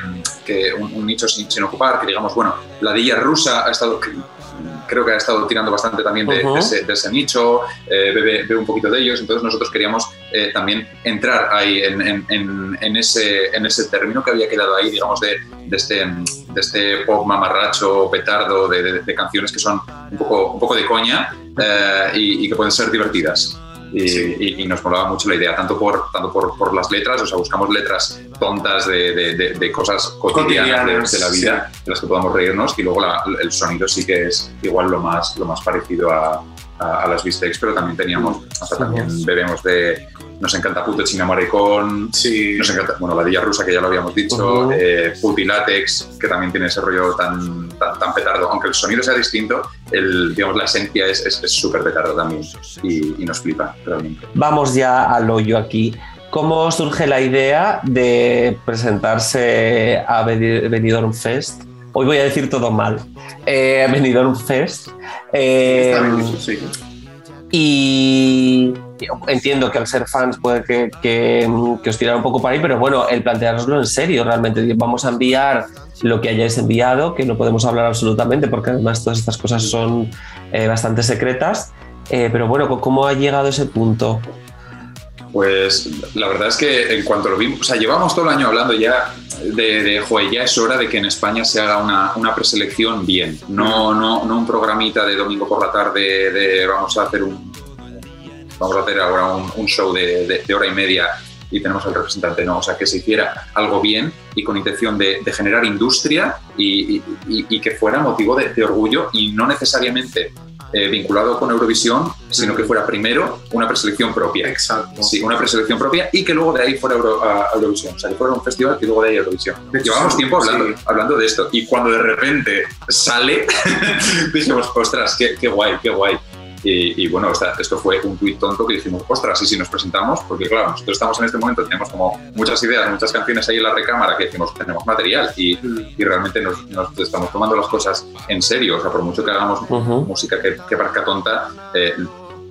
que un, un nicho sin, sin ocupar, que digamos, bueno, la Dilla rusa ha estado creo que ha estado tirando bastante también de, ese, de ese nicho, eh, bebe, bebe un poquito de ellos, entonces nosotros queríamos eh, también entrar ahí en, en- en- en ese, en ese término que había quedado ahí, digamos, de, de este, de este pop mamarracho, petardo, de, canciones que son un poco, un poco de coña eh, y, y que pueden ser divertidas. Y, y- y nos molaba mucho la idea, tanto por, tanto por, por las letras, o sea, buscamos letras tontas de, de- de- de cosas cotidianas, de- Cotidianas, de, la vida, de las que podamos reírnos, y luego la- el sonido sí que es igual lo más, lo más parecido a, a, a las Bistecs, pero también teníamos, o sea, también bebemos de. Nos encanta Puto China Maricón, nos encanta, bueno, la Dilla Rusa, que ya lo habíamos dicho, Ujú. eh, Putilatex, que también tiene ese rollo tan, tan, tan petardo, aunque el sonido sea distinto, el, digamos, la esencia es es- es súper petardo también y, y nos flipa realmente. Vamos ya al hoyo aquí. ¿Cómo surge la idea de presentarse a Beni- Benidorm Fest? Hoy voy a decir todo mal. Eh, Benidorm Fest. Eh, Está bien dicho, sí. y entiendo que al ser fans puede que, que, os tirara un poco para ahí, pero bueno, el planteároslo en serio, realmente. Vamos a enviar lo que hayáis enviado, que no podemos hablar absolutamente, porque además todas estas cosas son eh, bastante secretas. Eh, pero bueno, ¿cómo ha llegado ese punto? Pues la verdad es que en cuanto lo vimos, o sea, llevamos todo el año hablando ya de, de joder, ya es hora de que en España se haga una, una preselección bien, no, no, no un programita de domingo por la tarde de vamos a hacer un vamos a hacer ahora un, un show de, de- de hora y media y tenemos al representante, no, o sea, que se hiciera algo bien y con intención de, de generar industria y, y- y- que fuera motivo de, de orgullo y no necesariamente eh, vinculado con Eurovisión, sino que fuera primero una preselección propia. Exacto. Sí, una preselección propia y que luego de ahí fuera Euro- a- Eurovisión. O sea, que fuera un festival y luego de ahí Eurovisión. De hecho, Llevamos tiempo hablando, sí. hablando de esto y cuando de repente sale, dijimos, ostras, qué, qué guay, qué guay. Y, y bueno, o sea, esto fue un tuit tonto que dijimos, ostras, y si nos presentamos, porque claro, nosotros estamos en este momento, tenemos como muchas ideas, muchas canciones ahí en la recámara que decimos, tenemos material y, y realmente nos, nos estamos tomando las cosas en serio. O sea, por mucho que hagamos música que, que parezca tonta, eh,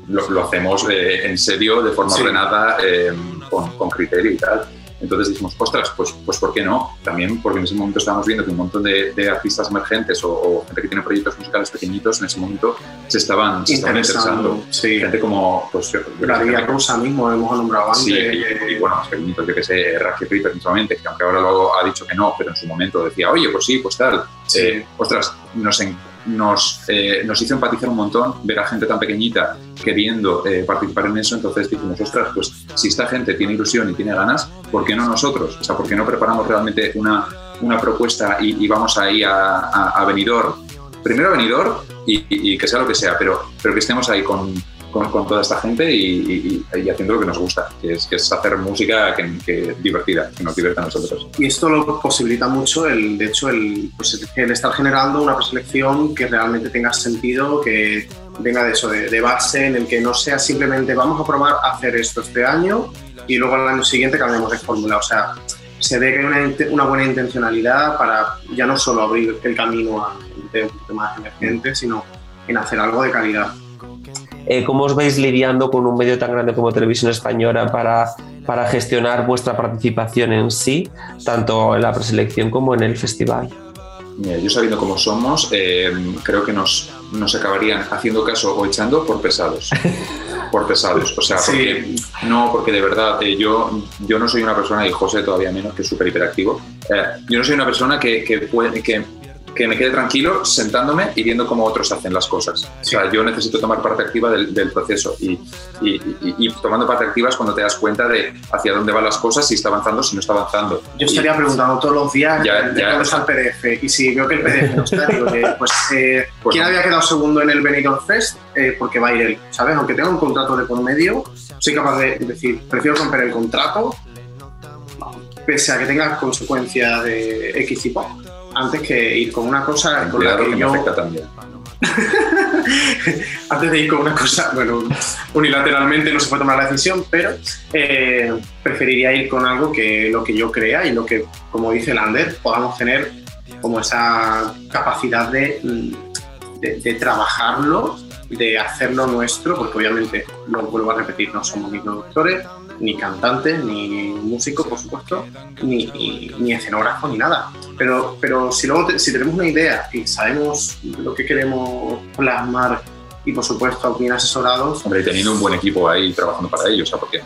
lo, lo hacemos eh, en serio, de forma Sí. ordenada, eh, con, con criterio y tal. Entonces dijimos, ostras, pues, pues ¿por qué no? También porque en ese momento estábamos viendo que un montón de, de artistas emergentes o, o gente que tiene proyectos musicales pequeñitos en ese momento se estaban, se estaban Interesando, interesando. Gente como, pues, La Día Rusa mismo hemos nombrado antes. Sí, y, y bueno, más pequeñitos, yo que sé, Racky Ripper principalmente, que aunque ahora luego ha dicho que no, pero en su momento decía, oye, pues sí, pues tal. Eh, ostras, nos, en- nos, eh, nos hizo empatizar un montón ver a gente tan pequeñita queriendo eh, participar en eso, entonces dijimos, ostras, pues si esta gente tiene ilusión y tiene ganas, ¿por qué no nosotros? O sea, ¿por qué no preparamos realmente una, una propuesta y, y vamos ahí a, a, Benidorm? Primero a Benidorm y, y- y que sea lo que sea, pero, pero que estemos ahí con, con, toda esta gente y, haciendo lo que nos gusta, que es, hacer música que, que divertida, que nos divierta a nosotros. Y esto lo posibilita mucho el, de hecho, el, pues, estar generando una preselección que realmente tenga sentido, que venga de eso, de, base, en el que no sea simplemente vamos a probar a hacer esto este año y luego al año siguiente cambiamos de fórmula. O sea, se ve que hay una, una buena intencionalidad para ya no solo abrir el camino a gente un poquito más emergente, sino en hacer algo de calidad. Eh, ¿Cómo os veis lidiando con un medio tan grande como Televisión Española para, para gestionar vuestra participación en sí, tanto en la preselección como en el festival? Mira, yo sabiendo cómo somos, eh, creo que nos, nos acabarían haciendo caso o echando por pesados. por pesados. O sea, porque, no, porque de verdad, eh, yo, yo no soy una persona, y José todavía menos, que es súper hiperactivo, eh, yo no soy una persona que, que, puede, que, que me quede tranquilo sentándome y viendo cómo otros hacen las cosas. O sea, yo necesito tomar parte activa del, del proceso y, y- y- y tomando parte activa es cuando te das cuenta de hacia dónde van las cosas, si está avanzando, si no está avanzando. Yo estaría preguntando todos los días Ya, de ya. está el PDF. Y si veo que el PDF no está, digo que, pues, eh, Pues ¿quién no. había quedado segundo en el Benidorm Fest? Eh, porque va a ir él, ¿sabes? Aunque tenga un contrato de por medio, soy capaz de decir, prefiero romper el contrato, pese a que tenga consecuencias de X tipo, antes que ir con una cosa con la que me yo afecta también. antes de ir con una cosa, bueno, unilateralmente no se puede tomar la decisión, pero eh, preferiría ir con algo que lo que yo crea y lo que, como dice Lander, podamos tener como esa capacidad de, mm, de, de trabajarlo, de hacerlo nuestro, porque obviamente, lo vuelvo a repetir, no somos ni productores, ni cantantes, ni músicos, por supuesto, ni, ni, escenógrafos, ni nada. Pero, pero si luego si tenemos una idea y sabemos lo que queremos plasmar y por supuesto bien asesorados, Hombre, teniendo un buen equipo ahí trabajando para ellos, sea, porque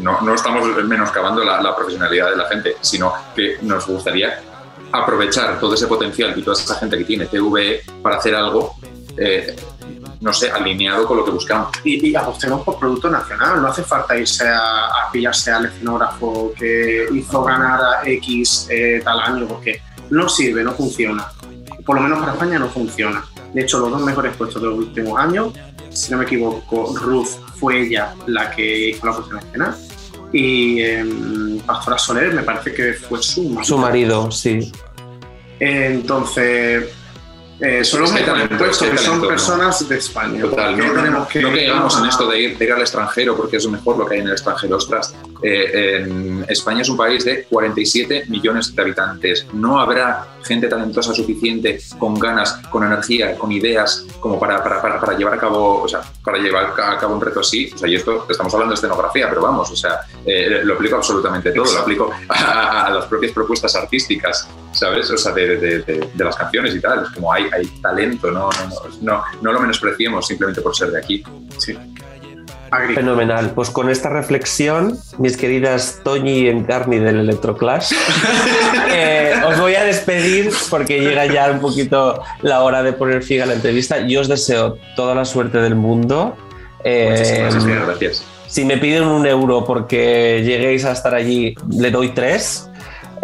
no, no estamos menoscabando la, la profesionalidad de la gente, sino que nos gustaría aprovechar todo ese potencial y toda esa gente que tiene TVE para hacer algo, eh, no sé, alineado con lo que buscamos. y, y apostemos por producto nacional. No hace falta irse a, a pillarse al escenógrafo que hizo ganar a X eh, tal año, porque no sirve, no funciona. Por lo menos para España no funciona. De hecho, los dos mejores puestos de los últimos años, si no me equivoco, Ruth fue ella la que hizo la puesta en escena. Y em, Pastora Soler me parece que fue su marido. Su marido, sí. Entonces, eh, son los Es que hay mejores talento, puestos, es que son personas de España. Total, ¿Por qué no, tenemos no, que no caigamos en esto de ir, de ir al extranjero porque es mejor lo que hay en el extranjero. Ostras, eh, en España es un país de 47 millones de habitantes. No habrá gente talentosa suficiente, con ganas, con energía, con ideas, como para, llevar a cabo, o sea, para llevar a cabo un reto así. O sea, y esto estamos hablando de escenografía, pero vamos, o sea, eh, lo aplico absolutamente todo, lo aplico a, las propias propuestas artísticas, ¿sabes? O sea, de, las canciones y tal. Es como hay, hay talento, no, no, no, no, no lo menospreciemos simplemente por ser de aquí. Sí. Fenomenal. Pues con esta reflexión, mis queridas Toñi y Encarni del Electroclash, eh, os voy a despedir porque llega ya un poquito la hora de poner fin a la entrevista. Yo os deseo toda la suerte del mundo. Eh, Muchísimas gracias, gracias. si me piden un euro porque lleguéis a estar allí, le doy tres.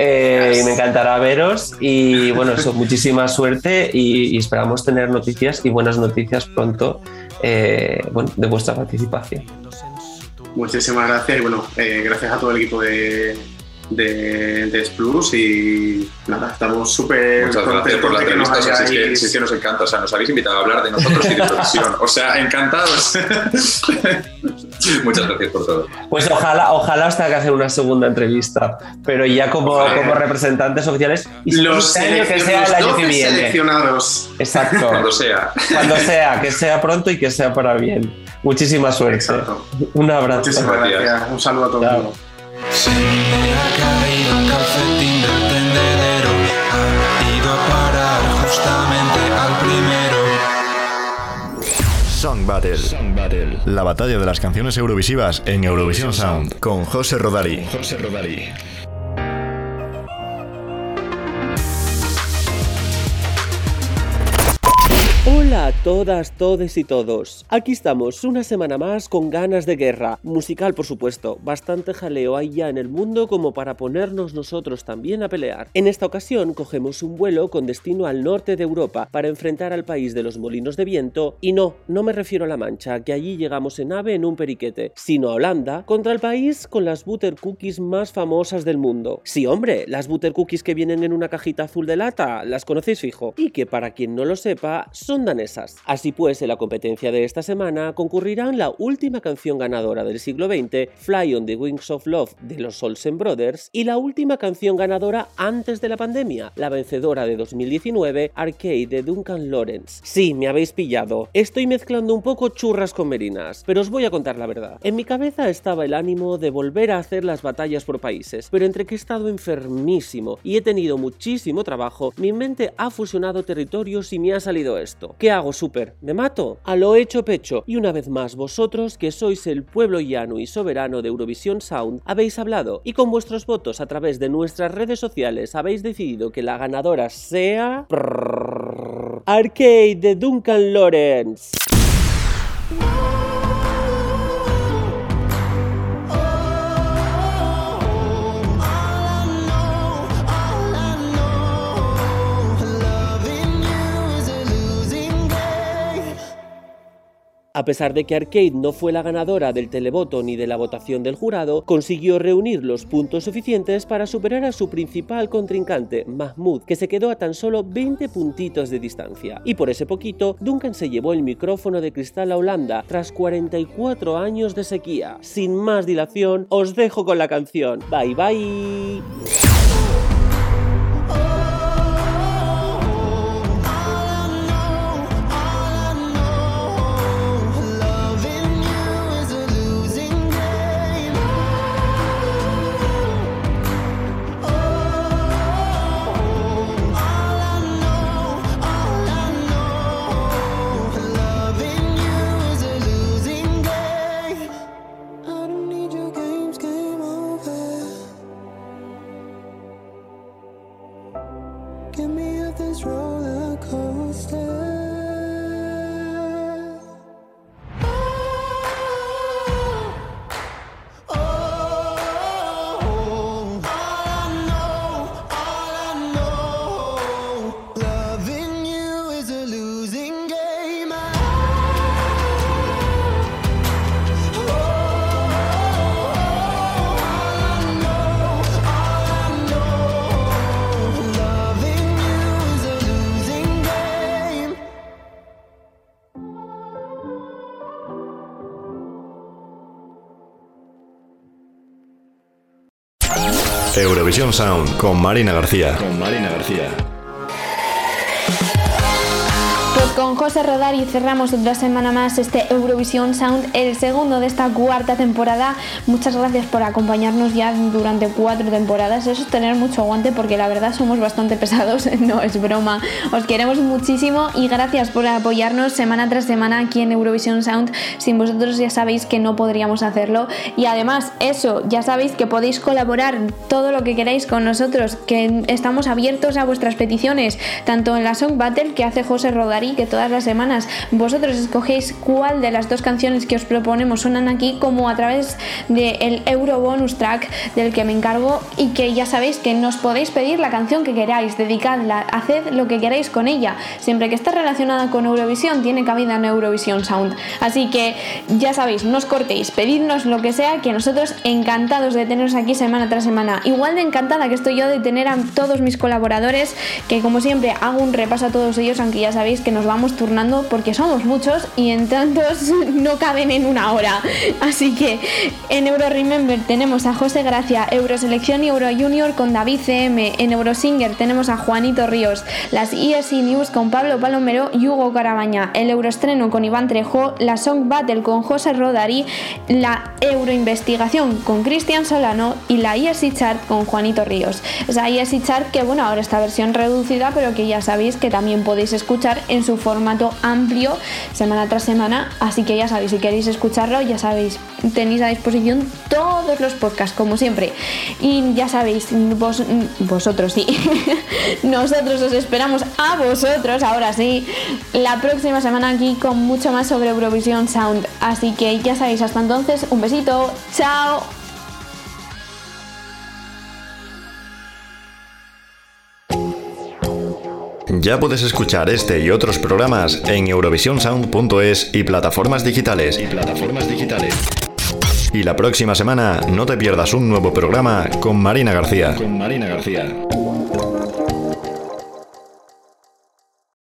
Eh, y me encantará veros y bueno, eso, muchísima suerte y, y esperamos tener noticias y buenas noticias pronto eh, bueno, de vuestra participación. Muchísimas gracias y bueno, eh, gracias a todo el equipo de, de, de Splus y nada, estamos súper Muchas gracias por la de que nos entrevista. O sea, si es, que, hayáis- si es que nos encanta. O sea, nos habéis invitado a hablar de nosotros y de Eurovisión. O sea, encantados. Muchas gracias por todo. Pues ojalá, ojalá os tenga que hacer una segunda entrevista, pero ya como, Ojalá. como representantes oficiales. Y Los año que sea el los año que 12 viene. seleccionados. Exacto. Cuando sea. Cuando sea, que sea pronto y que sea para bien. Muchísima suerte. Un abrazo. Muchísimas gracias. Un saludo a todo el mundo. Se me ha caído un calcetín del tendedero. Ha ido a parar justamente al primero. Song Battle. La batalla de las canciones eurovisivas en Eurovisión Sound con José Rodari. José Rodari. Todas, todes y todos. Aquí estamos, una semana más con ganas de guerra. Musical, por supuesto. Bastante jaleo hay ya en el mundo como para ponernos nosotros también a pelear. En esta ocasión cogemos un vuelo con destino al norte de Europa para enfrentar al país de los molinos de viento. Y no, no me refiero a La Mancha, que allí llegamos en ave en un periquete, sino a Holanda, contra el país con las butter cookies más famosas del mundo. Sí, hombre, las butter cookies que vienen en una cajita azul de lata, las conocéis fijo. Y que para quien no lo sepa, son danesas. Así pues, en la competencia de esta semana concurrirán la última canción ganadora del siglo XX, Fly on the Wings of Love de los Olsen Brothers, y la última canción ganadora antes de la pandemia, la vencedora de 2019, Arcade de Duncan Lawrence. Sí, me habéis pillado. Estoy mezclando un poco churras con merinas, pero os voy a contar la verdad. En mi cabeza estaba el ánimo de volver a hacer las batallas por países, pero entre que he estado enfermísimo y he tenido muchísimo trabajo, mi mente ha fusionado territorios y me ha salido esto. ¿Qué hago súper, me mato, a lo hecho pecho. Y una vez más, vosotros, que sois el pueblo llano y soberano de Eurovisión Sound, habéis hablado y con vuestros votos a través de nuestras redes sociales habéis decidido que la ganadora sea... Arcade de Duncan Lawrence. A pesar de que Arcade no fue la ganadora del televoto ni de la votación del jurado, consiguió reunir los puntos suficientes para superar a su principal contrincante, Mahmoud, que se quedó a tan solo 20 puntitos de distancia. Y por ese poquito, Duncan se llevó el micrófono de cristal a Holanda tras 44 años de sequía. Sin más dilación, os dejo con la canción. Bye bye. Eurovisión Sound con Marina García. Con Marina García. Con José Rodari cerramos otra semana más este Eurovisión Sound, el segundo de esta cuarta temporada. Muchas gracias por acompañarnos ya durante cuatro temporadas. Eso es tener mucho aguante porque la verdad somos bastante pesados, no es broma. Os queremos muchísimo y gracias por apoyarnos semana tras semana aquí en Eurovisión Sound. Sin vosotros ya sabéis que no podríamos hacerlo. Y además, eso, ya sabéis que podéis colaborar todo lo que queráis con nosotros, que estamos abiertos a vuestras peticiones, tanto en la Song Battle que hace José Rodari, que todas las semanas vosotros escogéis cuál de las dos canciones que os proponemos suenan aquí, como a través del Euro Bonus Track del que me encargo y que ya sabéis que nos podéis pedir la canción que queráis, dedicadla, haced lo que queráis con ella, siempre que esté relacionada con Eurovisión, tiene cabida en Eurovisión Sound. Así que ya sabéis, no os cortéis, pedidnos lo que sea, que nosotros encantados de teneros aquí semana tras semana. Igual de encantada que estoy yo de tener a todos mis colaboradores, que como siempre hago un repaso a todos ellos, aunque ya sabéis que nos vamos turnando porque somos muchos y en tantos no caben en una hora. Así que en Euro Remember tenemos a José Gracia, Euroselección y Euro Junior con David CM, en Eurosinger tenemos a Juanito Ríos, las ESC News con Pablo Palomero y Hugo Carabaña, el Euroestreno con Iván Trejo, la Song Battle con José Rodari, la Euroinvestigación con Cristian Solano y la ESC Chart con Juanito Ríos. Esa ESC Chart que bueno, ahora esta versión reducida, pero que ya sabéis que también podéis escuchar en su formato amplio semana tras semana, así que ya sabéis, si queréis escucharlo, ya sabéis, tenéis a disposición todos los podcasts, como siempre. Y ya sabéis, vos, vosotros sí, nosotros os esperamos a vosotros, ahora sí, la próxima semana aquí con mucho más sobre Eurovisión Sound. Así que ya sabéis, hasta entonces, un besito, chao. Ya puedes escuchar este y otros programas en eurovisionsound.es y plataformas digitales. Y plataformas digitales. Y la próxima semana no te pierdas un nuevo programa con Marina García. Con Marina García.